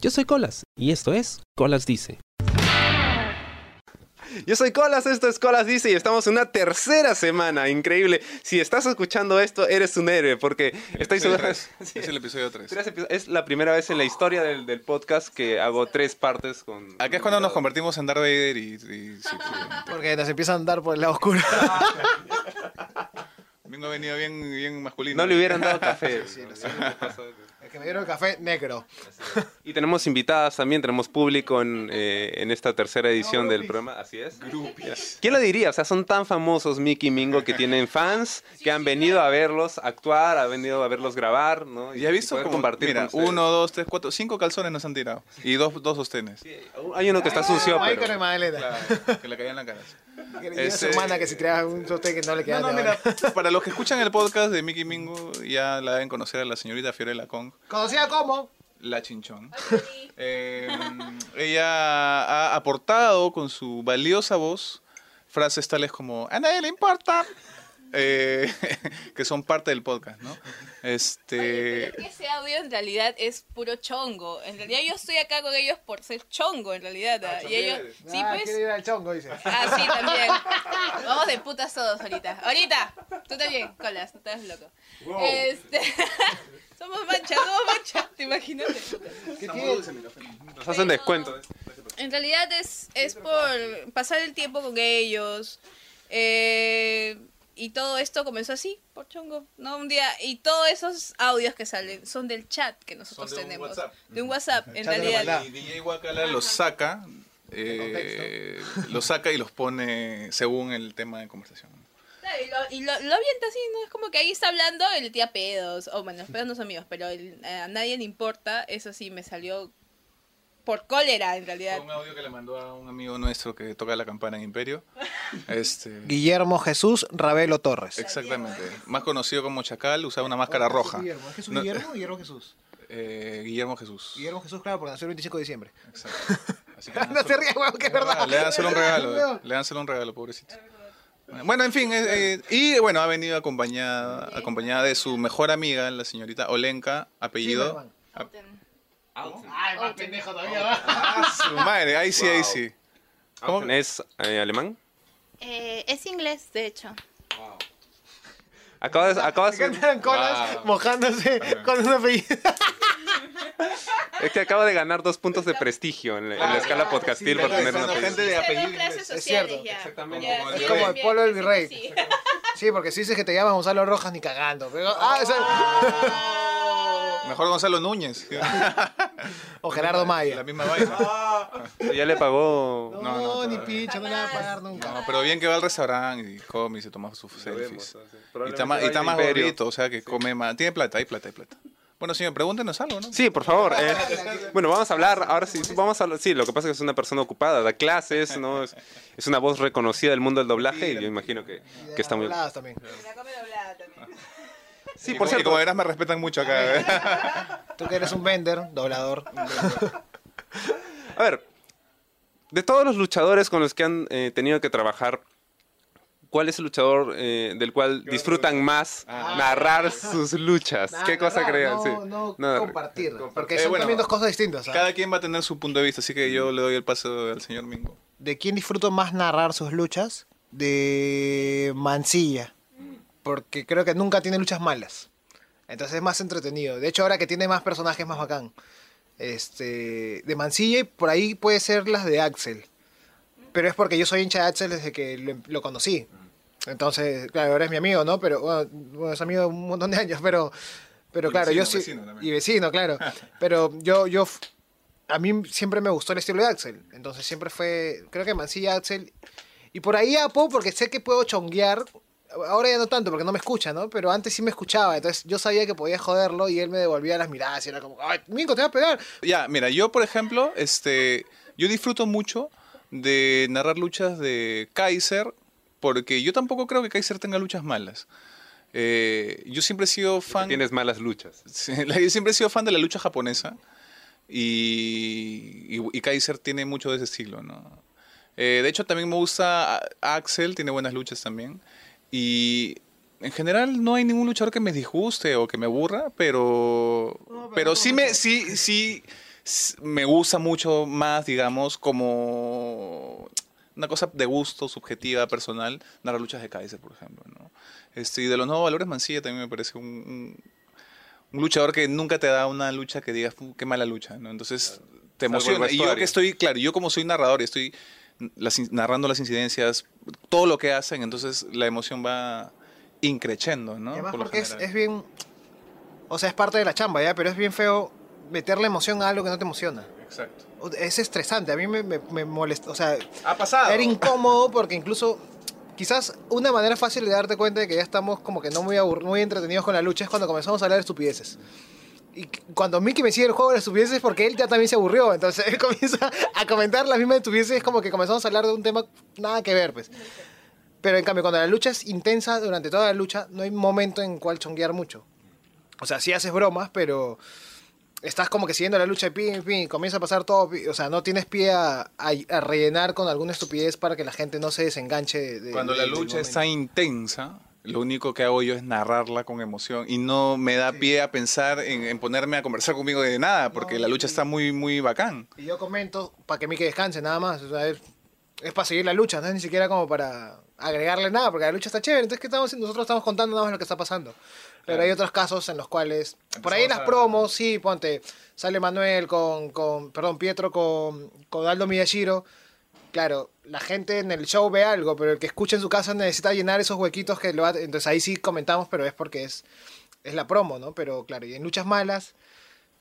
Yo soy Colas y esto es Colas Dice. Yo soy Colas, esto es Colas Dice y estamos en una tercera semana, increíble. Si estás escuchando esto, eres un héroe porque estoy Episodio seguro... tres. Sí. Es el episodio 3. Tres epi- Es la primera vez en la historia del, del podcast que hago tres partes con... Acá es cuando nos convertimos en Darth Vader y... y- sí, sí. Porque nos empiezan a andar por el lado oscuro. Ha venido bien, bien masculino. No le hubieran dado café. Que me dieron el café negro. Y tenemos invitadas también, tenemos público en, eh, en esta tercera edición del programa, así es. ¿Quién lo diría? O sea, son tan famosos Mickey y Mingo que tienen fans que han venido a verlos actuar, han venido a verlos grabar, ¿no? Y ha visto como, compartir mira, con uno, dos, tres, cuatro, cinco calzones nos han tirado. Y dos, dos sostenes. Hay uno que está sucio, Michael pero... Claro, que le caían la cara. Ese- semana que si tiraba un sote que no le No, quedaba. no, mira, para los que escuchan el podcast de Mickey Mingo, ya la deben conocer a la señorita Fiorella Kong, Conocida como. la chinchón. Eh, ella ha aportado con su valiosa voz frases tales como a nadie le importa, eh, que son parte del podcast, ¿no? Este, que ese audio en realidad es puro chongo. En realidad yo estoy acá con ellos por ser chongo, en realidad. ¿ah? y ellos, sí, ah, pues. quiere ir al chongo, dice. Ah, sí, también. Vamos de putas todos ahorita. Ahorita. Tú también, colas, tú estás loco. Este. somos mancha, somos mancha. ¿Te imaginas? ¿Qué? Nos hacen descuento. ¿eh? En realidad es, es por pasar el tiempo con ellos. eh, y todo esto comenzó así, por chongo. ¿no? Un día. Y todos esos audios que salen son del chat que nosotros Son de un tenemos. WhatsApp. De un WhatsApp, en realidad. y DJ Wakala los saca, eh, los saca y los pone según el tema de conversación. Y lo, y lo, lo avienta así, ¿no? Es como que ahí está hablando el tía pedos. O bueno, los pedos no son míos, pero el- a nadie le importa. Eso sí, me salió por cólera en realidad. Fue un audio que le mandó a un amigo nuestro que toca la campana en Imperio. Este, Guillermo Jesús Ravelo Torres. exactamente. Más conocido como Chacal, usaba una máscara roja. Guillermo, ¿es Jesús No- Guillermo o Guillermo Jesús? Eh, Guillermo Jesús. Guillermo Jesús, claro, porque nació el 25 de diciembre. Exacto. Así que no te rías, weón, que es verdad. Le dan solo un regalo. Eh. Le dan solo un regalo, pobrecito. Bueno, en fin, eh, eh, y bueno, ha venido acompañada, acompañada de su mejor amiga, la señorita Olenka, apellido. Zimmerman. Ay, más pendejo todavía, va. Ah, su madre, ahí sí, ahí sí. ¿Cómo? ¿Es eh, alemán? Eh, es inglés, de hecho. Acabas, acabas, Me encantan colas Wow. mojándose con un apellido. es que acaba de ganar dos puntos de prestigio en la, en la escala podcastil por tener una apellido. gente de Hice apellido dos clases inglés. Es sociales cierto, ya. exactamente, Ya, como el sí, Como el pueblo del sí, virrey. sí. Sí, porque si dices que te llamas Gonzalo Rojas ni cagando. Pero, ah, esa- Mejor Gonzalo Núñez. o Gerardo La Maya. misma vaina. Ya le pagó... No, No, no, ni pincho, no le va a pagar nunca. No, pero bien que va al restaurante y come y se toma sus selfies. Y está más, y está más gordito, o sea que come más. Tiene plata, hay plata, hay plata. Bueno, señor, pregúntenos algo, ¿no? Sí, por favor. eh, bueno, vamos a hablar, ahora sí, vamos a hablar, sí, lo que pasa es que es una persona ocupada, da clases, ¿no? Es, es una voz reconocida del mundo del doblaje y yo imagino que, que está muy... Dobladas también. La come doblada también. Sí, Y por cierto, como verás, me respetan mucho acá. ¿eh? Tú que eres un vender, doblador. a ver, de todos los luchadores con los que han eh, tenido que trabajar, ¿cuál es el luchador eh, del cual disfrutan más narrar sus luchas? ¿Qué cosa Narrar, creen? No, Sí. no Nada. compartir. Porque Eh, son bueno, también dos cosas distintas. ¿ah? Cada quien va a tener su punto de vista, así que yo le doy el paso al señor Mingo. ¿De quién disfruto más narrar sus luchas? De Mancilla. Porque creo que nunca tiene luchas malas. Entonces es más entretenido. De hecho, ahora que tiene más personajes, más bacán. Este, de Mancilla y por ahí puede ser las de Axel. Pero es porque yo soy hincha de Axel desde que lo, lo conocí. Entonces, claro, ahora es mi amigo, ¿no? Pero bueno, bueno, es amigo de un montón de años, pero, pero Y claro, vecino, yo sí. vecino. Y vecino, claro. pero yo, yo, a mí siempre me gustó el estilo de Axel. Entonces siempre fue, creo que Mancilla, Axel. Y por ahí Apo, porque sé que puedo chonguear. Ahora ya no tanto, porque no me escucha, ¿no? Pero antes sí me escuchaba. Entonces yo sabía que podía joderlo y él me devolvía las miradas. Y era como, ¡ay, Mingo, te va a pegar! Ya, mira, yo por ejemplo, este, yo disfruto mucho de narrar luchas de Kaiser, porque yo tampoco creo que Kaiser tenga luchas malas. Eh, yo siempre he sido fan. Tienes malas luchas. Yo siempre he sido fan de la lucha japonesa y, y- y Kaiser tiene mucho de ese estilo, ¿no? Eh, de hecho, también me gusta Axel, tiene buenas luchas también. Y en general no hay ningún luchador que me disguste o que me aburra, pero, pero sí me, sí, sí, me gusta mucho más, digamos, como una cosa de gusto, subjetiva, personal, narrar luchas de Kaiser, por ejemplo. ¿no? Este, y de los nuevos valores, Mancilla también me parece un, un- un luchador que nunca te da una lucha que digas, "Fu, qué mala lucha. ¿no? Entonces, te emociona. Y yo que estoy, claro, yo como soy narrador y estoy las narrando las incidencias, todo lo que hacen, entonces la emoción va increchendo, ¿no? Además Por porque es, es bien... O sea, es parte de la chamba, ¿ya? Pero es bien feo meterle emoción a algo que no te emociona. Exacto. Es estresante, a mí me, me, me molesta, o sea, Ha pasado. era incómodo porque incluso quizás una manera fácil de darte cuenta de que ya estamos como que no muy, muy entretenidos con la lucha es cuando comenzamos a hablar de estupideces. Y cuando Mickey me sigue el juego de las estupideces es porque él ya también se aburrió, entonces él comienza a comentar las mismas estupideces, es como que comenzamos a hablar de un tema nada que ver, pues. Pero en cambio, cuando la lucha es intensa durante toda la lucha, no hay momento en cual chonguear mucho. O sea, sí haces bromas, pero estás como que siguiendo la lucha de pin, pin, comienza a pasar todo, o sea, no tienes pie a, a- a rellenar con alguna estupidez para que la gente no se desenganche de, Cuando de- la lucha está intensa, lo único que hago yo es narrarla con emoción y no me da pie a pensar en, en ponerme a conversar conmigo de nada, porque la lucha está muy, muy bacán. Y yo comento para que Mike descanse, nada más. O sea, es, es para seguir la lucha, no es ni siquiera como para agregarle nada, porque la lucha está chévere. Entonces, ¿qué estamos haciendo? Nosotros estamos contando nada más lo que está pasando. Pero hay otros casos en los cuales, por ahí las a- promos, sí, ponte, sale Manuel con, con perdón, Pietro con, con Aldo Miyashiro. Claro, la gente en el show ve algo, pero el que escucha en su casa necesita llenar esos huequitos que lo ha- Entonces ahí sí comentamos, pero es porque es, es la promo, ¿no? Pero claro, y en luchas malas,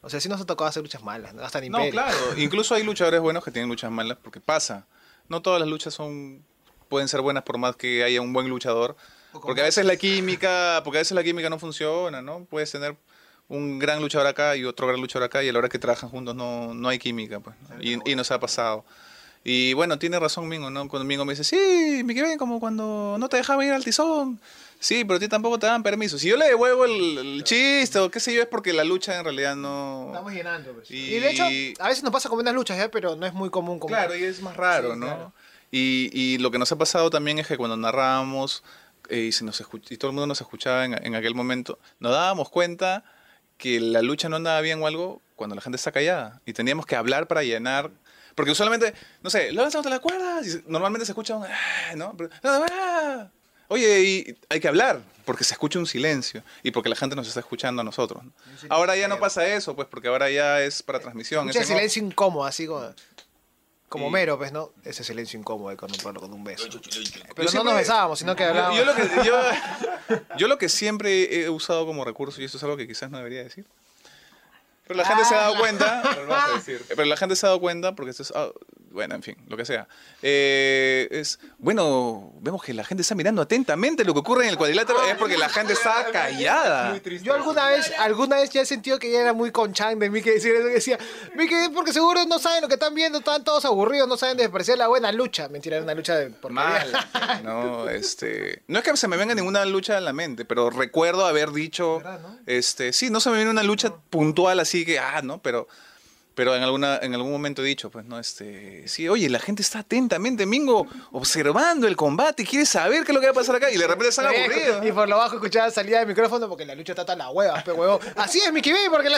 o sea, sí nos ha tocado hacer luchas malas, ¿no? Hasta en No, Imperio. claro. Incluso hay luchadores buenos que tienen luchas malas porque pasa. No todas las luchas son pueden ser buenas por más que haya un buen luchador. Porque a veces la química, porque a veces la química no funciona, ¿no? Puedes tener un gran luchador acá y otro gran luchador acá y a la hora que trabajan juntos no, no hay química, pues. ¿no? Y, y nos ha pasado. Y bueno, tiene razón Mingo, ¿no? Cuando Mingo me dice, sí, me quedé como cuando no te dejaban ir al tizón. Sí, pero a ti tampoco te dan permiso. Si yo le devuelvo el, el chiste o qué sé yo, es porque la lucha en realidad no... Estamos llenando, pues. Y- Y, de hecho, a veces nos pasa con buenas luchas, ¿ya? Pero no es muy común. Como... Claro, y es más raro, Sí, ¿no? claro. Y, y lo que nos ha pasado también es que cuando narrábamos eh, y, se nos y todo el mundo nos escuchaba en, en aquel momento, nos dábamos cuenta que la lucha no andaba bien o algo cuando la gente está callada. Y teníamos que hablar para llenar. Porque usualmente, no sé, lo lanzamos de las cuerdas y normalmente se escucha un... "Ah", ¿no? Pero, "Ah". Oye, y hay que hablar, porque se escucha un silencio y porque la gente nos está escuchando a nosotros. ¿no? Ahora ya no pasa eso, pues, porque ahora ya es para transmisión. Mucho silencio incómodo, así como. Como Y- Mero, pues, ¿no? Ese silencio incómodo un con un beso. Pero Yo no siempre- nos besábamos, sino que Yo, hablábamos. yo lo que, yo, yo lo que siempre he usado como recurso, y esto es algo que quizás no debería decir, pero la gente se ha dado cuenta, pero la gente se ha dado cuenta, porque esto es, ah, bueno, en fin, lo que sea, eh, es, bueno, vemos que la gente está mirando atentamente lo que ocurre en el cuadrilátero, es porque la gente está callada. Yo alguna vez, alguna vez ya he sentido que ya era muy conchán de mí que decir eso, que decía, Miki, porque seguro no saben lo que están viendo, están todos aburridos, no saben despreciar la buena lucha. Mentira, era una lucha de porquería. Mal. No, este, no es que se me venga ninguna lucha a la mente, pero recuerdo haber dicho, este, sí, no se me viene una lucha puntual así que, ah, no, pero, pero en alguna, en algún momento he dicho, pues, no, este, sí, oye, la gente está atentamente, Mingo, observando el combate, quiere saber qué es lo que va a pasar acá y de repente están aburridos. Y por lo bajo escuchaba salida del micrófono porque la lucha está tan la hueva, pe huevo. Así es, Mickey B, porque la...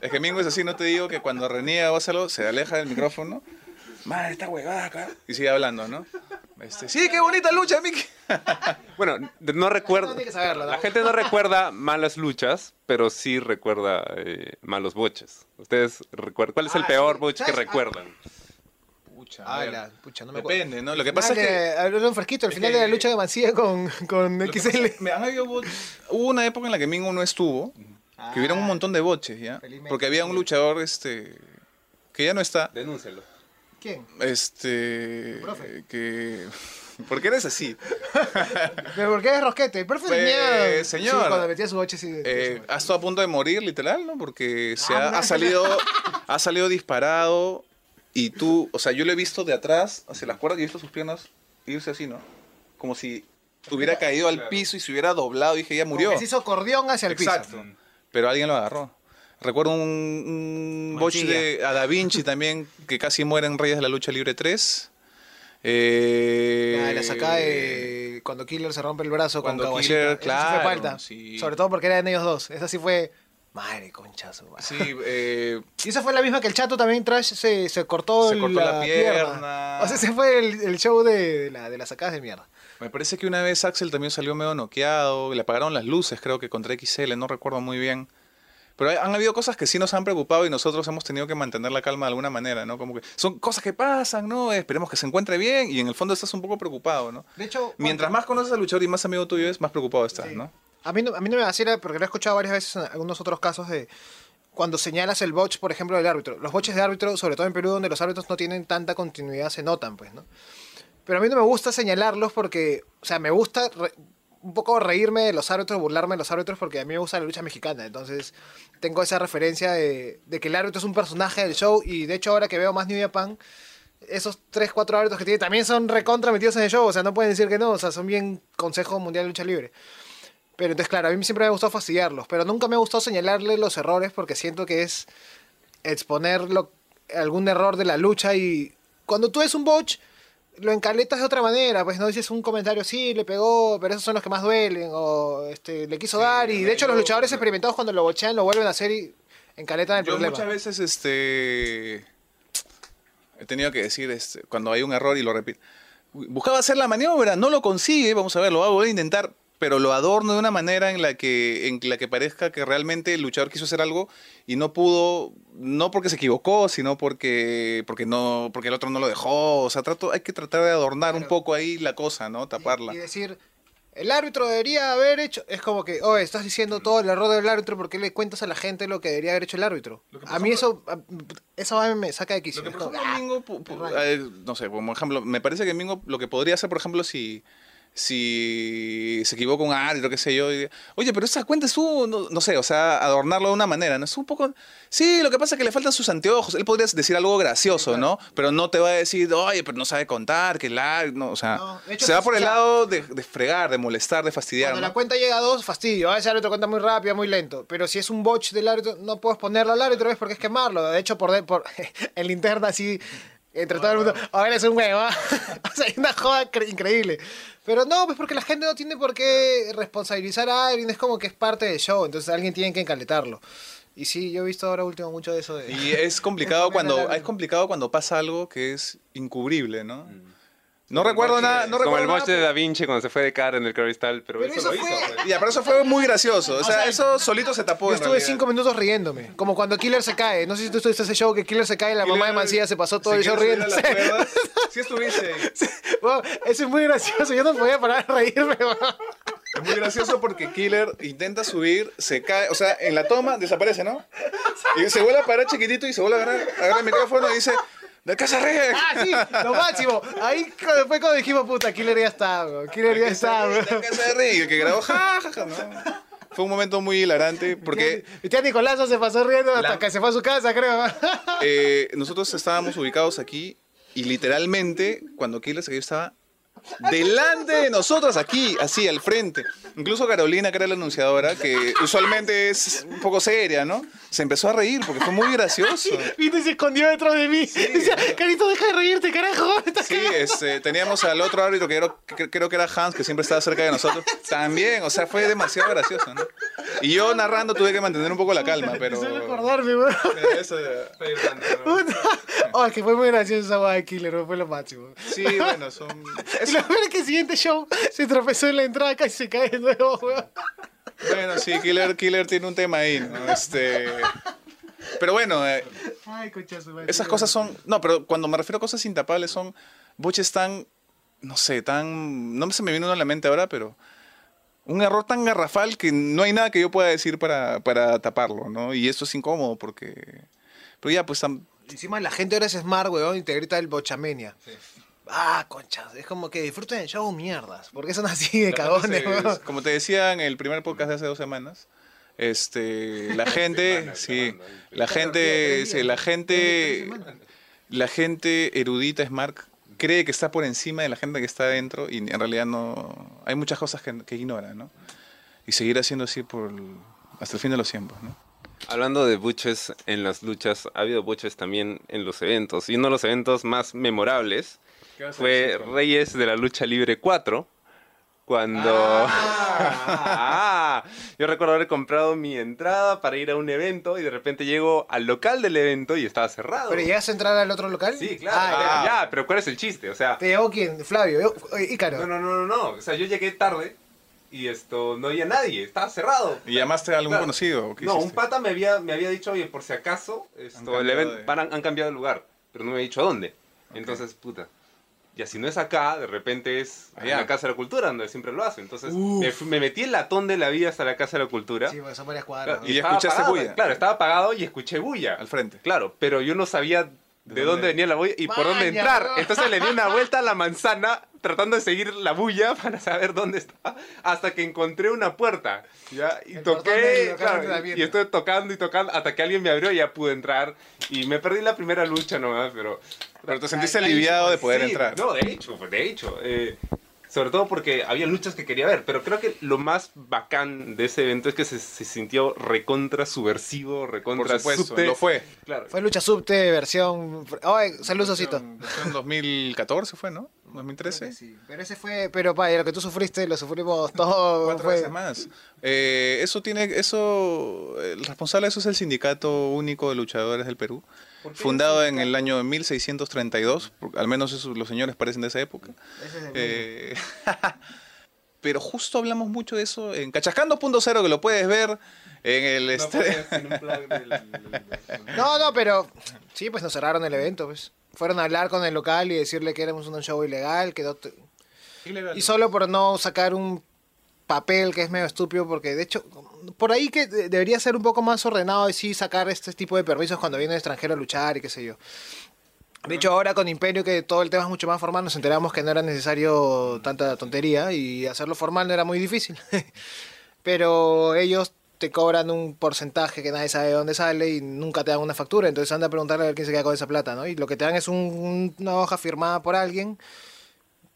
Es que Mingo es así, no te digo que cuando reniega o hace algo, se aleja del micrófono. Madre, esta huevada acá. Y sigue hablando, ¿no? Este, sí, qué bonita lucha, Mickey. Bueno, no recuerdo. La gente no recuerda malas luchas, pero sí recuerda eh, malos boches. ¿Ustedes recuerdan? ¿Cuál es el Ah, peor sí. boche que recuerdan? Pucha, a Ah, ver. la pucha, no me acuerdo. Depende, ¿no? Lo que pasa es que... Habló un fresquito, al final que- de la lucha de Mancilla con, con XL. me han habido Hubo una época en la que Mingo no estuvo, que hubieron un montón de boches, ¿ya? Felizmente. Porque había un luchador, este, que ya no está, Denúncialo. ¿Quién? este, profe. que... ¿Por qué eres así? ¿Pero por qué es Rosquete? El profe Pues, tenía... señor. Sí, cuando metía su boche, sí. Eh, ha estado a punto de morir, literal, ¿no? Porque se Ah, ha, ha salido, ha salido disparado y tú, o sea, yo lo he visto de atrás hacia las cuerdas y he visto sus piernas irse así, ¿no? Como si hubiera caído al piso y se hubiera doblado y dije, ya murió. Como que se hizo cordión hacia el Exacto. piso. Pero alguien lo agarró. Recuerdo un, un botch de a Da Vinci también, que casi muere en Reyes de la Lucha Libre 3. Eh, La, la sacada de cuando Killer se rompe el brazo Cuando con Killer, sí fue claro, falta. sí. Sobre todo porque eran ellos dos. Esa sí fue Madre conchazo. Sí, eh, Y esa fue la misma que el chato también trash se, se cortó, Se cortó la pierna. O sea, ese fue el, el show de, de la, de las sacadas de mierda. me parece que una vez Axel también salió medio noqueado, le apagaron las luces, creo que contra XL, no recuerdo muy bien. Pero hay- han habido cosas que sí nos han preocupado y nosotros hemos tenido que mantener la calma de alguna manera, ¿no? Como que son cosas que pasan, ¿no? Esperemos que se encuentre bien y en el fondo estás un poco preocupado, ¿no? De hecho, Mientras más conoces al luchador y más amigo tuyo es, más preocupado estás, Sí. ¿no? A mí, no, a mí no me vacila porque lo he escuchado varias veces en algunos otros casos de cuando señalas el botch, por ejemplo, del árbitro. Los boches de árbitro, sobre todo en Perú, donde los árbitros no tienen tanta continuidad, se notan, pues, ¿no? Pero a mí no me gusta señalarlos porque, o sea, me gusta un poco reírme de los árbitros, burlarme de los árbitros porque a mí me gusta la lucha mexicana. Entonces, tengo esa referencia de, de que el árbitro es un personaje del show y de hecho ahora que veo más New Japan, esos 3, 4 árbitros que tiene también son recontra metidos en el show, o sea, no pueden decir que no, o sea, son bien Consejo Mundial de Lucha Libre. Pero entonces, claro, a mí siempre me gustado fastidiarlos, pero nunca me gustado señalarle los errores porque siento que es exponer lo- algún error de la lucha y cuando tú ves un botch, lo encaletas de otra manera, pues no dices un comentario, sí, le pegó, pero esos son los que más duelen, o este, le quiso dar, y de hecho los luchadores experimentados cuando lo bochean lo vuelven a hacer y encaletan el Yo problema. muchas veces este he tenido que decir este, cuando hay un error y lo repito. Buscaba hacer la maniobra, no lo consigue, vamos a ver, lo va a volver a intentar, pero lo adorno de una manera en la que en la que parezca que realmente el luchador quiso hacer algo y no pudo, no porque se equivocó, sino porque porque no porque el otro no lo dejó, o sea, trato hay que tratar de adornar un poco ahí la cosa, ¿no? Taparla. Y, y decir, el árbitro debería haber hecho. Es como que, oye, estás diciendo todo el error del árbitro, ¿por qué le cuentas a la gente lo que debería haber hecho el árbitro? A mí eso, a- eso a mí me saca de quicio. Lo que por ejemplo ah, Mingo, no sé, como ejemplo, me parece que Mingo lo que podría hacer, por ejemplo, si, si se equivoca un árbitro, qué sé yo, y, oye, pero esa cuenta es un, no, no sé, o sea, adornarlo de una manera, ¿no? Es un poco, sí, lo que pasa es que le faltan sus anteojos, él podría decir algo gracioso, ¿no? Pero no te va a decir, oye, pero no sabe contar, que la, no, o sea, No, de hecho, se va por el lado de, de fregar, de molestar, de fastidiar, Cuando ¿no? la cuenta llega a dos, fastidio. A veces el árbitro cuenta muy rápido, muy lento. Pero si es un botch del árbitro, no puedes ponerlo al árbitro, ¿ves? Porque es quemarlo. De hecho, por, de- por en linterna así, entre todo el mundo, a ver, es un huevo. o sea, hay una joda cre- increíble. Pero no, pues porque la gente no tiene por qué responsabilizar a alguien. Es como que es parte del show. Entonces alguien tiene que encaletarlo. Y sí, yo he visto ahora último mucho de eso. De... Y es complicado Es cuando es complicado cuando pasa algo que es incubrible, ¿no? No recuerdo nada, no Como recuerdo el nada, botch de Da Vinci cuando se fue de cara en el cristal, pero, Pero eso, eso lo hizo. fue- pues. Ya, pero eso fue muy gracioso. O sea, sea, eso solito se tapó. Yo estuve realidad. cinco minutos riéndome. Como cuando Killer se cae. No sé si tú estuviste ese show que Killer se cae y la mamá de Mancilla se pasó todo ¿Se el show cuerdas? Sí estuviste. ahí. Wow, eso es muy gracioso. Yo no podía parar de reírme. weón. Es muy gracioso porque Killer intenta subir, se cae, o sea, en la toma desaparece, ¿no? Y se vuelve a parar chiquitito y se vuelve a agarrar, agarra el micrófono y dice, ¡Del casa Rey! Ah, sí, lo máximo. Ahí fue cuando dijimos, puta, Killer ya está, weón. Killer ya está, weón. Del casa Rey! Y el que grabó, ja, ja, ja, ¿no? Fue un momento muy hilarante porque Mi tía Nicolás se pasó riendo hasta La- que se fue a su casa, creo. eh, nosotros estábamos ubicados aquí y literalmente cuando Killer se estaba delante de nosotros aquí, así al frente. Incluso Carolina, que era la anunciadora, que usualmente es un poco seria, ¿no? Se empezó a reír porque fue muy gracioso. Y se escondió detrás de mí. Decía, Carito, deja de reírte, carajo. Sí, este, teníamos al otro árbitro que creo, que creo que era Hans, que siempre estaba cerca de nosotros. También, o sea, fue demasiado gracioso, ¿no? Y yo narrando tuve que mantener un poco la calma, pero... A recordarme, weón. Eso-. Oh, es que fue muy gracioso esa guay de Killer, fue lo máximo. Sí, bueno, son... Y lo peor es que el siguiente show se tropezó en la entrada casi se cae de nuevo, weón. Bueno, sí, Killer, Killer tiene un tema ahí, ¿no? Este... Pero bueno, eh, Ay, esas cosas son... No, pero cuando me refiero a cosas intapables son boches tan... No sé, tan... No se me viene uno a la mente ahora, pero... Un error tan garrafal que no hay nada que yo pueda decir para, para taparlo, ¿no? Y eso es incómodo porque... Pero ya, pues... tam- Encima la gente ahora es smart, weón, y te grita el bochamenia. Ah, conchas, es como que disfruten el show, mierdas. Porque son así de cagones, weón. como te decía en el primer podcast de hace dos semanas, este, la gente, sí, la gente, sí, la gente, la gente erudita, smart, cree que está por encima de la gente que está adentro y en realidad no, hay muchas cosas que, que ignora, ¿no? Y seguir haciendo así por el- hasta el fin de los tiempos, ¿no? Hablando de buches en las luchas, ha habido buches también en los eventos. Y uno de los eventos más memorables fue Reyes de la Lucha Libre 4, cuando... Ah, yo recuerdo haber comprado mi entrada para ir a un evento y de repente llego al local del evento y estaba cerrado. ¿Pero llegas a entrar al otro local? Sí, claro. Ah, pero ya. ya, pero ¿cuál es el chiste? O sea, ¿Te llegó quién? Flavio, oye, Ícaro. no, no, no, no, no. O sea, yo llegué tarde y esto, no había nadie, estaba cerrado. ¿Y llamaste a algún Claro. conocido? ¿o qué No, un pata me había, me había dicho, oye, por si acaso, esto, cambiado el evento, de- van- han, cambiado de lugar, pero no me ha dicho a dónde. Entonces, puta. Ya si no es acá, de repente es en Allá. la Casa de la Cultura, donde siempre lo hace. Entonces, me, metí el latón de la vida hasta la Casa de la Cultura. Sí, porque son varias cuadras. Claro, ¿no? Y estaba escuchaste apagado, bulla. Claro, estaba apagado y escuché bulla. Al frente. Claro, pero yo no sabía de, ¿De dónde? venía la bulla y por dónde entrar. Entonces le di una vuelta a la manzana tratando de seguir la bulla para saber dónde estaba hasta que encontré una puerta. ¿ya? Y El toqué, claro, y, entrenamiento. y estuve tocando y tocando hasta que alguien me abrió y ya pude entrar. Y me perdí la primera lucha nomás, pero... Pero te sentiste aliviado de poder sí, entrar. No, de hecho, de hecho. eh, sobre todo porque había luchas que quería ver, pero creo que lo más bacán de ese evento es que se, se sintió recontra subversivo, recontra Por supuesto, subte. lo fue. Claro. Fue lucha subte versión. Oye, salud, Sosito. En 2014 fue, ¿no? 2013. Sí, pero ese fue. Pero, pa, lo que tú sufriste, lo sufrimos todos. Cuatro fue- veces más. Eh, eso tiene, eso, el responsable de eso es el Sindicato Único de Luchadores del Perú, fundado en el año 1632, porque al menos eso, los señores parecen de esa época. Ese es el Eh, pero justo hablamos mucho de eso en Cachascando.0, que lo puedes ver en el... No este- puedes sin un plug del- No, no, pero sí, pues nos cerraron el evento, pues. Fueron a hablar con el local y decirle que éramos un show ilegal, que no te- y solo por no sacar un papel que es medio estúpido, porque de hecho, por ahí que de- debería ser un poco más ordenado y sí sacar este tipo de permisos cuando viene un extranjero a luchar y qué sé yo. De hecho, ahora con Imperio, que todo el tema es mucho más formal, nos enteramos que no era necesario tanta tontería y hacerlo formal no era muy difícil. Pero ellos te cobran un porcentaje que nadie sabe de dónde sale y nunca te dan una factura. Entonces anda a preguntarle a ver quién se queda con esa plata, ¿no? Y lo que te dan es un- una hoja firmada por alguien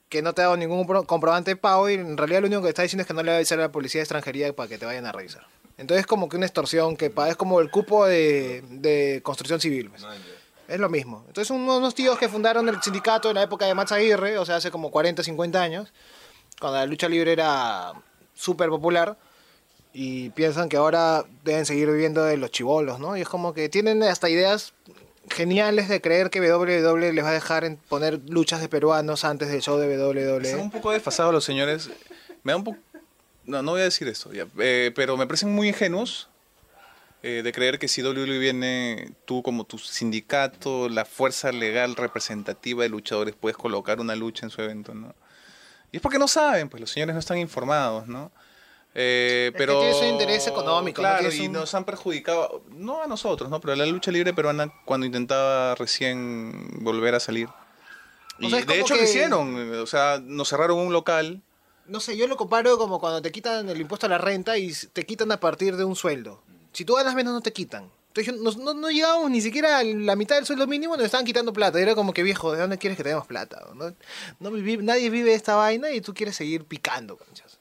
que no te ha dado ningún pro- comprobante de pago y en realidad lo único que está diciendo es que no le va a avisar a la policía de extranjería para que te vayan a revisar. Entonces es como que una extorsión que paga, es como el cupo de, de construcción civil. pues. Es lo mismo. Entonces unos, unos tíos que fundaron el sindicato en la época de Max Aguirre, o sea, hace como 40, 50 años, cuando la lucha libre era súper popular, y piensan que ahora deben seguir viviendo de los chivolos, ¿no? Y es como que tienen hasta ideas geniales de creer que WWE les va a dejar poner luchas de peruanos antes del show de Están WWE. un poco desfasados los señores. Me da un poco... No, no voy a decir esto, ya, eh, pero me parecen muy ingenuos eh, de creer que si WWE viene tú como tu sindicato, la fuerza legal representativa de luchadores, puedes colocar una lucha en su evento, ¿no? Y es porque no saben, pues los señores no están informados, ¿no? Eh, que pero tienes un interés económico, claro, y un- nos han perjudicado, no a nosotros, ¿no? Pero a la lucha libre peruana cuando intentaba recién volver a salir. O Y sea, es de hecho lo que- hicieron, o sea, nos cerraron un local. No sé, yo lo comparo como cuando te quitan el impuesto a la renta y te quitan a partir de un sueldo. Si tú ganas menos, no te quitan. Entonces no, no, no llegábamos ni siquiera a la mitad del sueldo mínimo, nos estaban quitando plata. Y era como que, viejo, ¿de dónde quieres que tengamos plata? No, no nadie vive esta vaina y tú quieres seguir picando, conchas.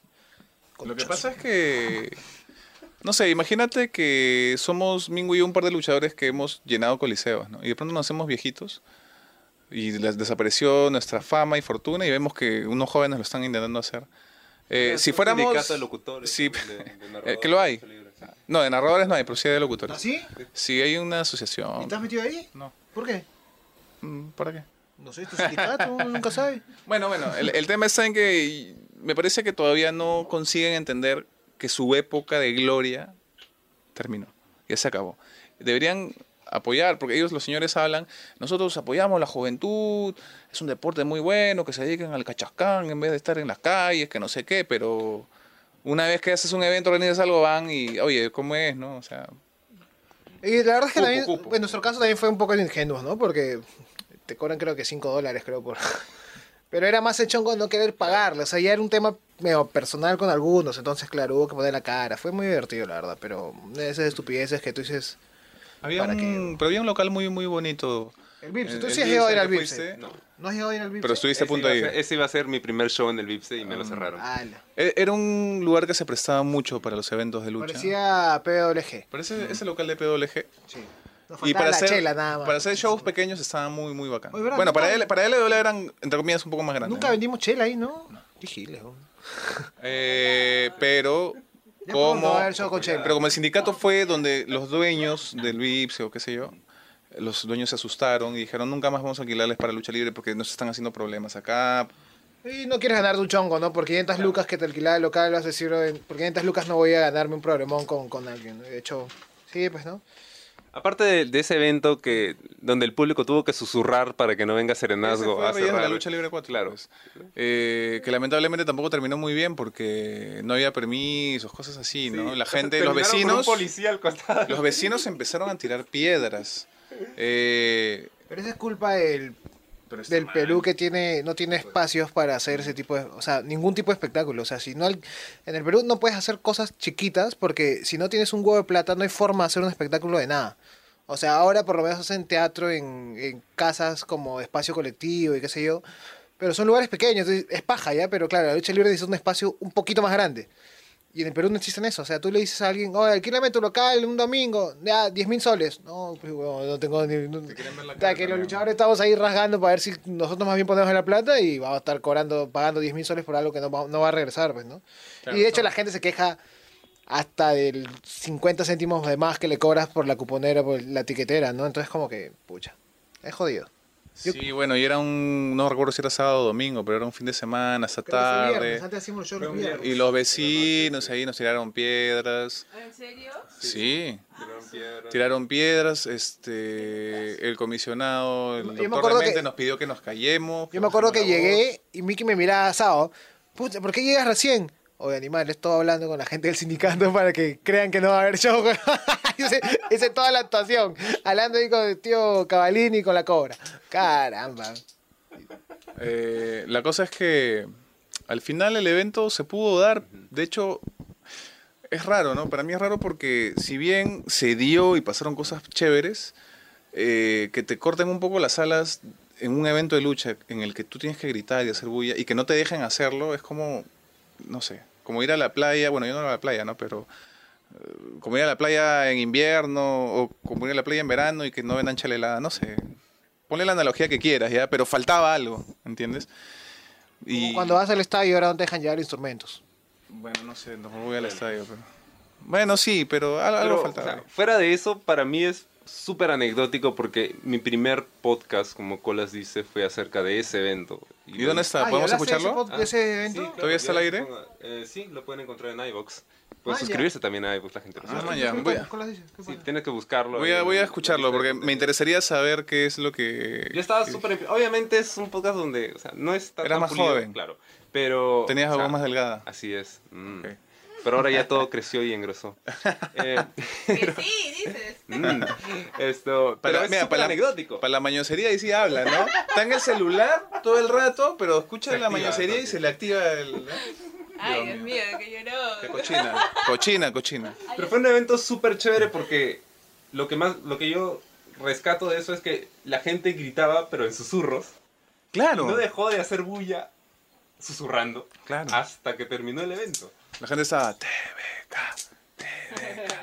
Lo que pasa es que, no sé, imagínate que somos Mingo y un par de luchadores que hemos llenado coliseos, ¿no? Y de pronto nos hacemos viejitos y les desapareció nuestra fama y fortuna y vemos que unos jóvenes lo están intentando hacer. Eh, Es si fuéramos... de locutores, sí, de- de eh, narradores, que lo hay. sí. No, de narradores no hay, pero sí hay de locutores. ¿Ah, sí? Sí, hay una ¿Y asociación. estás metido ahí? No. ¿Por qué? Mm, ¿Para qué? No sé, tu sindicato, nunca sabe. Bueno, bueno, el, el tema está en que me parece que todavía no consiguen entender que su época de gloria terminó, ya se acabó. Deberían apoyar, porque ellos los señores hablan, nosotros apoyamos la juventud, es un deporte muy bueno, que se dediquen al cachascán en vez de estar en las calles, que no sé qué, pero una vez que haces un evento, organizas algo, van y, oye, ¿cómo es, no? O sea, Y la verdad es que Cupo, también, cupo. en nuestro caso también fue un poco ingenuos, ¿no? Porque te cobran creo que 5 dólares, creo, por... Pero era más el chongo no querer pagarle, o sea, ya era un tema medio personal con algunos, entonces claro, hubo que poner la cara, fue muy divertido la verdad, pero esas estupideces que tú dices... había ¿Para un, pero había un local muy, muy bonito. El Vipse, El- tú el sí has llegado a ir al Vipse. No. ¿No has llegado a ir al Vipse? Pero estuviste a punto de ser- ir. ese iba a ser mi primer show en el Vipse y me lo Mm. cerraron. Ala. E- Era un lugar que se prestaba mucho para los eventos de lucha. Parecía PWG. Parece ese local de PWG. Sí. Nos Y para la hacer, chela nada más. para hacer shows pequeños estaba muy, muy bacán. Bueno, para él, para él eran, entre comillas, un poco más grandes. Nunca vendimos chela ahí, ¿no? Qué giles, ¿no? Eh, pero como, con pero como el sindicato fue donde los dueños del VIPS o qué sé yo, los dueños se asustaron y dijeron nunca más vamos a alquilarles para lucha libre porque nos están haciendo problemas acá. Y no quieres ganar un chongo, ¿no? Por 500 lucas que te alquilaba el local, vas a decir, "Oye, por 500 lucas no voy a ganarme un problemón con, con alguien. De hecho, sí, pues, ¿no? Aparte de, de ese evento que donde el público tuvo que susurrar para que no venga Serenazgo fue a la lucha libre 4. Claro. pues. Eh, que lamentablemente tampoco terminó muy bien porque no había permisos, cosas así, ¿no? La gente, los Terminaron con un vecinos, policía al costado. los vecinos empezaron a tirar piedras. Eh, Pero esa es culpa del, del mal. Perú que tiene no tiene espacios para hacer ese tipo de... O sea, ningún tipo de espectáculo. O sea, si no... al- En el Perú no puedes hacer cosas chiquitas porque si no tienes un huevo de plata no hay forma de hacer un espectáculo de nada. O sea, ahora por lo menos hacen teatro en, en casas como espacio colectivo y qué sé yo. Pero son lugares pequeños, es paja ya, pero claro, la lucha libre necesita un espacio un poquito más grande. Y en el Perú no existen eso. O sea, tú le dices a alguien, oye, alquílame tu local un domingo, ya, 10 mil soles. No, pues, huevón, no tengo ni... no- ver la cara que los luchadores estamos ahí rasgando para ver si nosotros más bien ponemos la plata y vamos a estar cobrando, pagando 10 mil soles por algo que no va, no va a regresar, pues, ¿no? Claro, y de hecho la gente se queja hasta del 50 céntimos de más que le cobras por la cuponera, por la tiquetera, ¿no? Entonces como que, pucha, es jodido. Yo- Sí, bueno, y era un, no recuerdo si era sábado o domingo, pero era un fin de semana, hasta tarde. antes hacíamos el show los viernes. Y los vecinos ahí nos tiraron piedras. ¿En serio? Sí, Tiraron piedras. tiraron piedras. Este, el comisionado, el Yo doctor que- nos pidió que nos callemos. Yo me acuerdo que llegué y Mickey me miraba asado. Puta, ¿por qué llegas recién? Oye, animal, estoy hablando con la gente del sindicato para que crean que no va a haber show. hice toda la actuación. Hablando ahí con el tío Cavalini y con la cobra. Caramba. Eh, la cosa es que al final el evento se pudo dar. De hecho, es raro, ¿no? Para mí es raro porque si bien se dio y pasaron cosas chéveres, eh, que te corten un poco las alas en un evento de lucha en el que tú tienes que gritar y hacer bulla y que no te dejen hacerlo, es como, no sé, como ir a la playa, bueno, yo no voy a la playa, ¿no? Pero eh, como ir a la playa en invierno o como ir a la playa en verano y que no vendan chalelada, no sé. Ponle la analogía que quieras, ¿ya? Pero faltaba algo, ¿entiendes? Como Cuando vas al estadio ahora no te dejan llevar instrumentos. Bueno, no sé, no voy al estadio, pero... Bueno, sí, pero al- algo Pero, faltaba. o sea, fuera de eso, para mí es súper anecdótico porque mi primer podcast, como Colas dice, fue acerca de ese evento. ¿Y dónde está? Ah, ¿y ¿Podemos ese escucharlo? ese evento? claro, ¿Todavía está al aire? ponga- eh, sí, lo pueden encontrar en iVoox. Pueden Ah, ya. suscribirse también a iVoox, la gente lo Ah, sabe. ya, voy a- ¿Qué dices? ¿Qué Sí, tienes que buscarlo. Voy a, voy a escucharlo porque me interesaría saber qué es lo que... Yo estaba súper... Obviamente es un podcast donde, o sea, no está Eras tan más pulido, joven. Claro, pero... Tenías o sea, algo más delgada. Así es. mm. Ok. Pero ahora ya todo creció y engrosó. Eh, Que sí, dices. mm, esto... Pero es mira, anecdótico. Para la mañosería ahí sí habla, ¿no? Está en el celular todo el rato, pero escucha Se la activa, mañosería y se le activa el... ¿no? Ay, Dios mío, que lloró. Qué cochina, cochina, cochina. Pero fue un evento súper chévere porque lo que más, lo que yo rescato de eso es que la gente gritaba, pero en susurros. Y Claro, no dejó de hacer bulla susurrando Claro. hasta que terminó el evento. La gente estaba... TVK, TVK.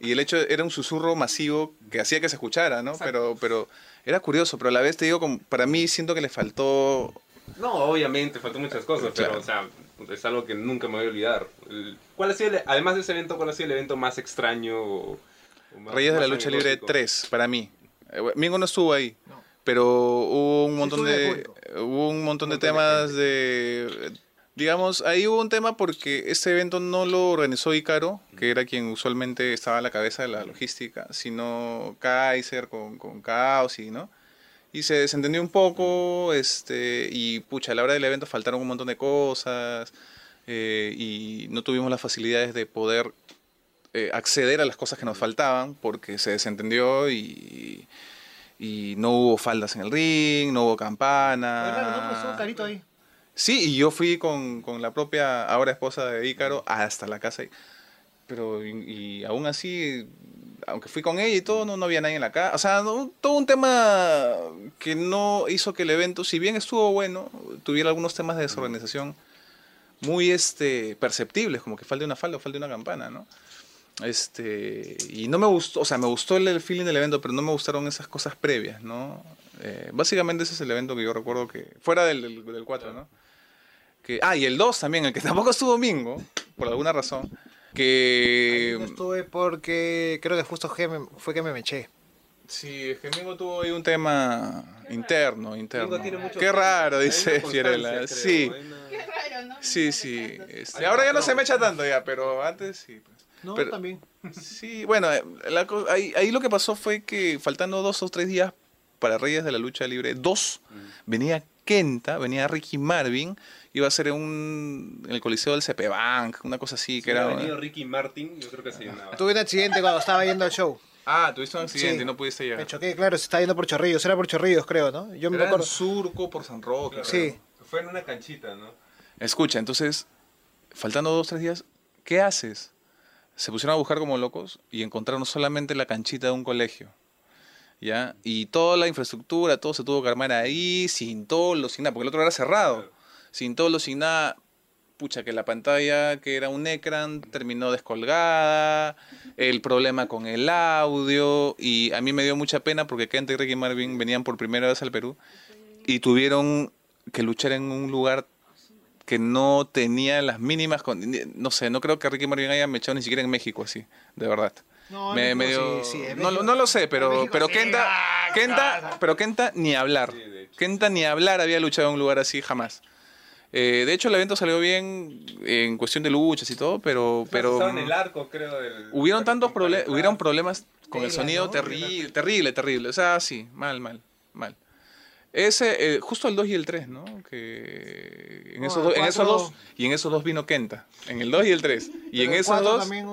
Y el hecho era un susurro masivo que hacía que se escuchara, ¿no? Pero, pero era curioso, pero a la vez te digo, como, para mí siento que le faltó No, obviamente, faltó muchas cosas, Claro. pero o sea, es algo que nunca me voy a olvidar. ¿Cuál ha sido, el- además de ese evento, cuál ha sido el evento más extraño? o- o más- Reyes de la Lucha Libre anecdótico? 3, para mí. Eh, Mingo no estuvo ahí, pero hubo un Sí montón estuve de de hubo un montón de montón de temas de digamos, ahí hubo un tema porque este evento no lo organizó Icaro, que era quien usualmente estaba a la cabeza de la logística, sino Kaiser con, con Caos y, ¿no? Y se desentendió un poco, este, y pucha, a la hora del evento faltaron un montón de cosas, eh, y no tuvimos las facilidades de poder eh, acceder a las cosas que nos faltaban porque se desentendió y, y no hubo faldas en el ring, no hubo campana. Claro, no, estuvo carito ahí. Sí, y yo fui con, con la propia ahora esposa de Ícaro hasta la casa. pero, y, y aún así, aunque fui con ella y todo, no, no había nadie en la casa. O sea, no- todo un tema que no hizo que el evento, si bien estuvo bueno, tuviera algunos temas de desorganización muy este, perceptibles, como que falte una falda o falte una campana, ¿no? Este, y no me gustó, o sea, me gustó el, el feeling del evento, pero no me gustaron esas cosas previas, ¿no? Eh, básicamente ese es el evento que yo recuerdo que, fuera del, del, del 4, ¿no? Que, ah, y el 2 también, el que tampoco estuvo Mingo, por alguna razón. Que. No estuve porque creo que justo fue que me meché. Sí, es que Mingo tuvo ahí un tema interno, interno. Mingo tiene mucho Qué raro, dice Fiorella. Sí, Qué raro, ¿no? sí, sí. este, ahora ya no se me echa tanto ya, pero antes sí. pues. No, Pero- también. Sí, bueno, eh, la ahí, ahí lo que pasó fue que faltando dos o tres días para Reyes de la Lucha Libre, dos, venía Kenta, venía Ricky Marvin, iba a ser en, un, en el Coliseo del CP Bank, una cosa así, Si que hubiera era... venido Ricky Martin, yo creo que se llenaba. Tuve un accidente cuando estaba yendo al show. Ah, tuviste un accidente Sí. y no pudiste llegar. Me choqué, claro, se estaba yendo por Chorrillos. Era por Chorrillos, creo, ¿no? Yo me Era en acuerdo. Surco, por San Roque. Sí. Fue en una canchita, ¿no? Escucha, entonces, faltando dos o tres días, ¿qué haces? Se pusieron a buscar como locos y encontraron solamente la canchita de un colegio. ¿Ya? Y toda la infraestructura, todo se tuvo que armar ahí, sin tolo, sin nada, porque el otro era cerrado. Sin tolo, sin nada. Pucha, que la pantalla, que era un ecran, terminó descolgada, el problema con el audio, y a mí me dio mucha pena porque Kent y Ricky Marvin venían por primera vez al Perú y tuvieron que luchar en un lugar que no tenía las mínimas condi- no sé, no creo que Ricky Marvin haya mechado ni siquiera en México así, de verdad. No, Me- México me dio- sí, no, lo- no lo sé, pero, México pero sí, Kenta, ah, Kenta, pero Kenta ni hablar. Kenta ni hablar había luchado en un lugar así jamás. Eh, de hecho, el evento salió bien en cuestión de luchas y todo, pero, pero en el arco, creo. del- hubieron tantos problemas, hubieron problemas con el sonido ¿no? terrible, terrible, terrible. O sea, sí, mal, mal, mal. Ese, eh, justo el 2 y el 3, ¿no? Que en, No, esos en esos dos, y en esos dos vino Kenta. En el 2 y el 3. Y Pero en esos dos. también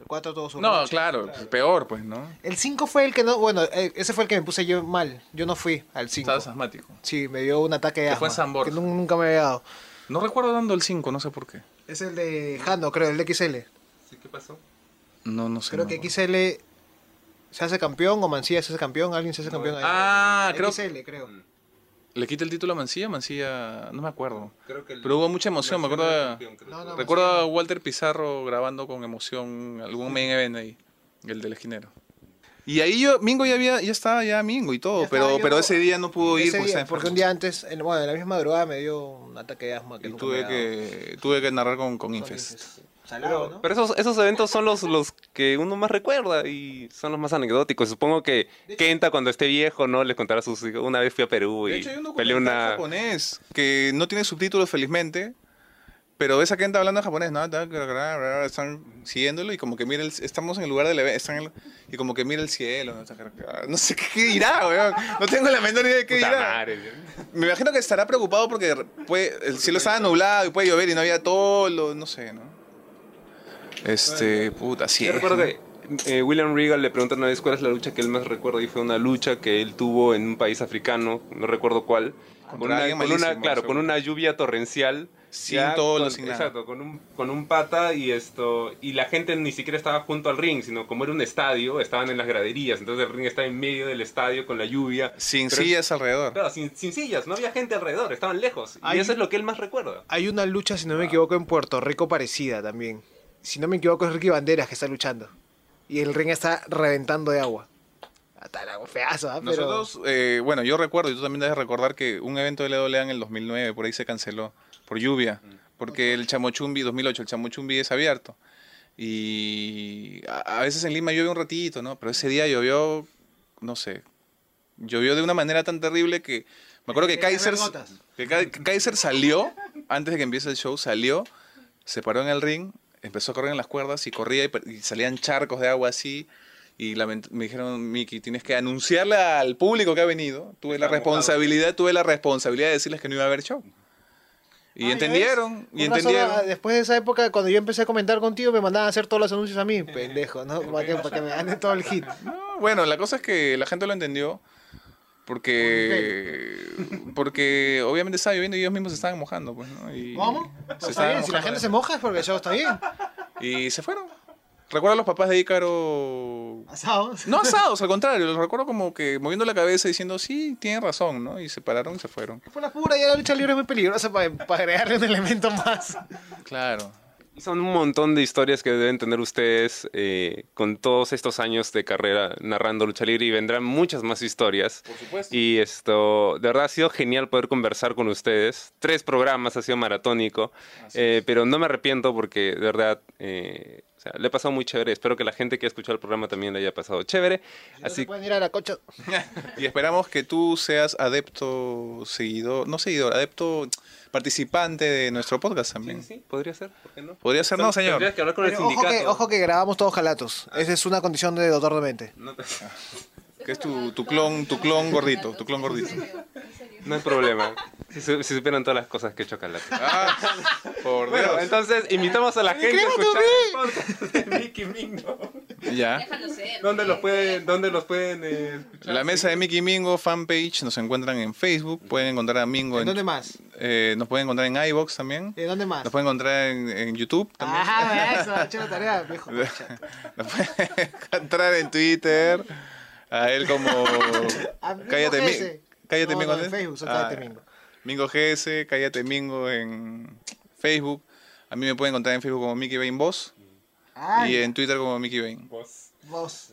El 4 todo su No, noche. claro, peor, pues, ¿no? El 5 fue el que no. Bueno, eh, ese fue el que me puse yo mal. Yo no fui al 5. Estabas asmático. Sí, me dio un ataque de Que asma. fue en San Borja. Que nun- nunca me había dado. No recuerdo dando el 5, no sé por qué. Es el de Jano, creo, el de XL. Sí, ¿Qué pasó? No, no sé. Creo no que. XL se hace campeón o Mancilla se hace campeón, alguien se hace campeón ahí. Ah, creo- XL, creo. ¿Le quita el título a Mancilla? Mancilla, no me acuerdo. Creo que el- Pero hubo mucha emoción, me acuerdo. No, no, Recuerdo a Walter Pizarro grabando con emoción algún main event ahí, el del esquinero. Y ahí yo, Mingo ya había, ya estaba ya Mingo y todo, pero, yo- pero ese día no pudo ir Ese porque día, estaba porque un día antes, en, bueno, en la misma madrugada me dio un ataque de asma que Y tuve que, tuve que narrar con, con Con Infest. Infest. Salado, Pero, ¿no? pero esos, esos eventos son los, los que uno más recuerda y son los más anecdóticos. Supongo que Kenta cuando esté viejo, ¿no? Les contará a sus hijos. Una vez fui a Perú De y hecho, hay un peleé una... japonés que no tiene subtítulos felizmente, pero ves a Kenta hablando en japonés, ¿no? Están siguiéndolo y como que mira el, estamos en el lugar del evento, están en el- y como que mira el cielo, ¿no? No sé qué, dirá, weón. No tengo la menor idea de qué dirá. Me imagino que estará preocupado porque puede- el cielo estaba nublado y puede llover y no había todo, no sé, ¿no? Este, puta, sí. Yo recuerdo que eh, William Regal le preguntan una vez cuál es la lucha que él más recuerda y fue una lucha que él tuvo en un país africano, no recuerdo cuál. Con una, con claro, con una lluvia torrencial. Sin ya todo con- sin. Exacto, con un, con un pata y esto y la gente ni siquiera estaba junto al ring, sino como era un estadio, estaban en las graderías, entonces el ring estaba en medio del estadio con la lluvia. Sin Pero- sillas alrededor. Claro, sin, sin sillas, no había gente alrededor, estaban lejos. Hay- Y eso es lo que él más recuerda. Hay una lucha, si no me equivoco, en Puerto Rico parecida también. Si no me equivoco, es Ricky Banderas que está luchando. Y el ring está reventando de agua. Hasta el agua feazo, ¿ah? Pero... Nosotros, eh, bueno, yo recuerdo, y tú también debes recordar que un evento de LWA en el 2009, por ahí se canceló, por lluvia, porque el Chamochumbi, 2008, el Chamochumbi es abierto. Y a, a veces en Lima llueve un ratito, ¿no? Pero ese día llovió, no sé, llovió de una manera tan terrible que... Me acuerdo que Kaiser, que Kaiser salió, antes de que empiece el show, salió, se paró en el ring, empezó a correr en las cuerdas y corría y, y salían charcos de agua así. Y me dijeron, Miki, tienes que anunciarle al público que ha venido. Tuve la responsabilidad, tuve la responsabilidad de decirles que no iba a haber show. Y Ah, ¿ya entendieron, y entendieron. ah, después de esa época, cuando yo empecé a comentar contigo, me mandaban a hacer todos los anuncios a mí. Pendejo, ¿no? Para que, para que me ganen todo el hit. No, bueno, la cosa es que la gente lo entendió porque porque obviamente estaba lloviendo y ellos mismos se estaban mojando, pues, ¿no? Y ¿Cómo? se Está bien, si la gente se moja es porque el show está bien. Y se fueron. Recuerdo a los papás de Ícaro Asados. No asados, al contrario, los recuerdo como que moviendo la cabeza diciendo, sí, tienen razón, ¿no? Y se pararon y se fueron. Fue la pura, ya la lucha libre es muy peligrosa para, para agregarle un elemento más. Claro. Son un montón de historias que deben tener ustedes eh, con todos estos años de carrera narrando lucha libre y vendrán muchas más historias. Por supuesto. Y esto, de verdad ha sido genial poder conversar con ustedes. Tres programas, ha sido maratónico, eh, pero no me arrepiento porque de verdad eh, o sea, le he pasado muy chévere. Espero que la gente que ha escuchado el programa también le haya pasado chévere. Si no Así se pueden ir a la cocha. Y esperamos que tú seas adepto, seguidor, no seguidor, adepto participante de nuestro podcast también. Sí, sí, podría ser, ¿por qué no? Podría ser, no, señor. Tendrías que hablar con el ojo, sindicato. que, ojo que grabamos todos jalatos. Esa es una condición de doctor de mente. No, te- Que es tu, tu clon, tu clon gordito, tu clon gordito. no hay problema. Si, su- si supieran todas las cosas que he hecho Calate. Ah, por Bueno, Dios. entonces invitamos a la gente a ¡Escríbete, escuchar el podcast de Mickey Mingo. Ya. Déjalo ser. ¿Dónde los pueden, dónde los pueden eh, escuchar? La mesa de Mickey Mingo fanpage nos encuentran en Facebook. Pueden encontrar a Mingo ¿En en, dónde más? eh, nos pueden encontrar en iBox también. ¿En dónde más? Nos pueden encontrar en, en YouTube también. Ah, eso, chévere tarea, viejo. Nos pueden encontrar en Twitter. A él como. A Mingo cállate, cállate No, Mingo. no, en. Facebook, Ah, Cállate Mingo. Mingo GS, Cállate Mingo en Facebook. A mí me pueden encontrar en Facebook como Mickey Bain Boss. Ay, y en Twitter como Mickey Bain. Vos.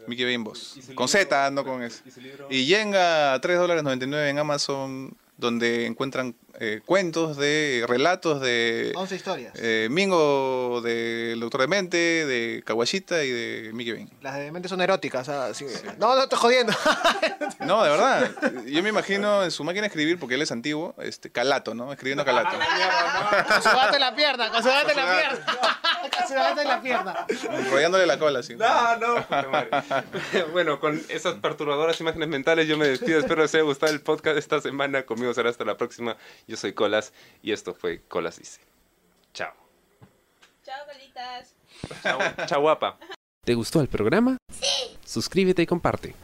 Mickey Bain Boss. Con libro- Z, no con S. Y Yenga a 3 dólares 99 en Amazon, donde encuentran eh, cuentos de relatos de 11 historias. eh, Mingo, del Doctor de Mente, de Kawashita y de Mickey Bain. Las de mente son eróticas. ah, sí. No, no estoy jodiendo. No, de verdad. Yo me imagino en su máquina de escribir, porque él es antiguo, este, calato, ¿no? Escribiendo calato. con su gato en la pierna, con su gato en la pierna. con su gato en la pierna. Enrollándole la cola, así. No, no, bueno, con esas perturbadoras imágenes mentales yo me despido. Espero les haya gustado el podcast de esta semana. Conmigo será hasta la próxima. Yo soy Colas y esto fue Colas Dice. Chao. Chao, colitas. Chao, chao guapa. ¿Te gustó el programa? Sí. Suscríbete y comparte.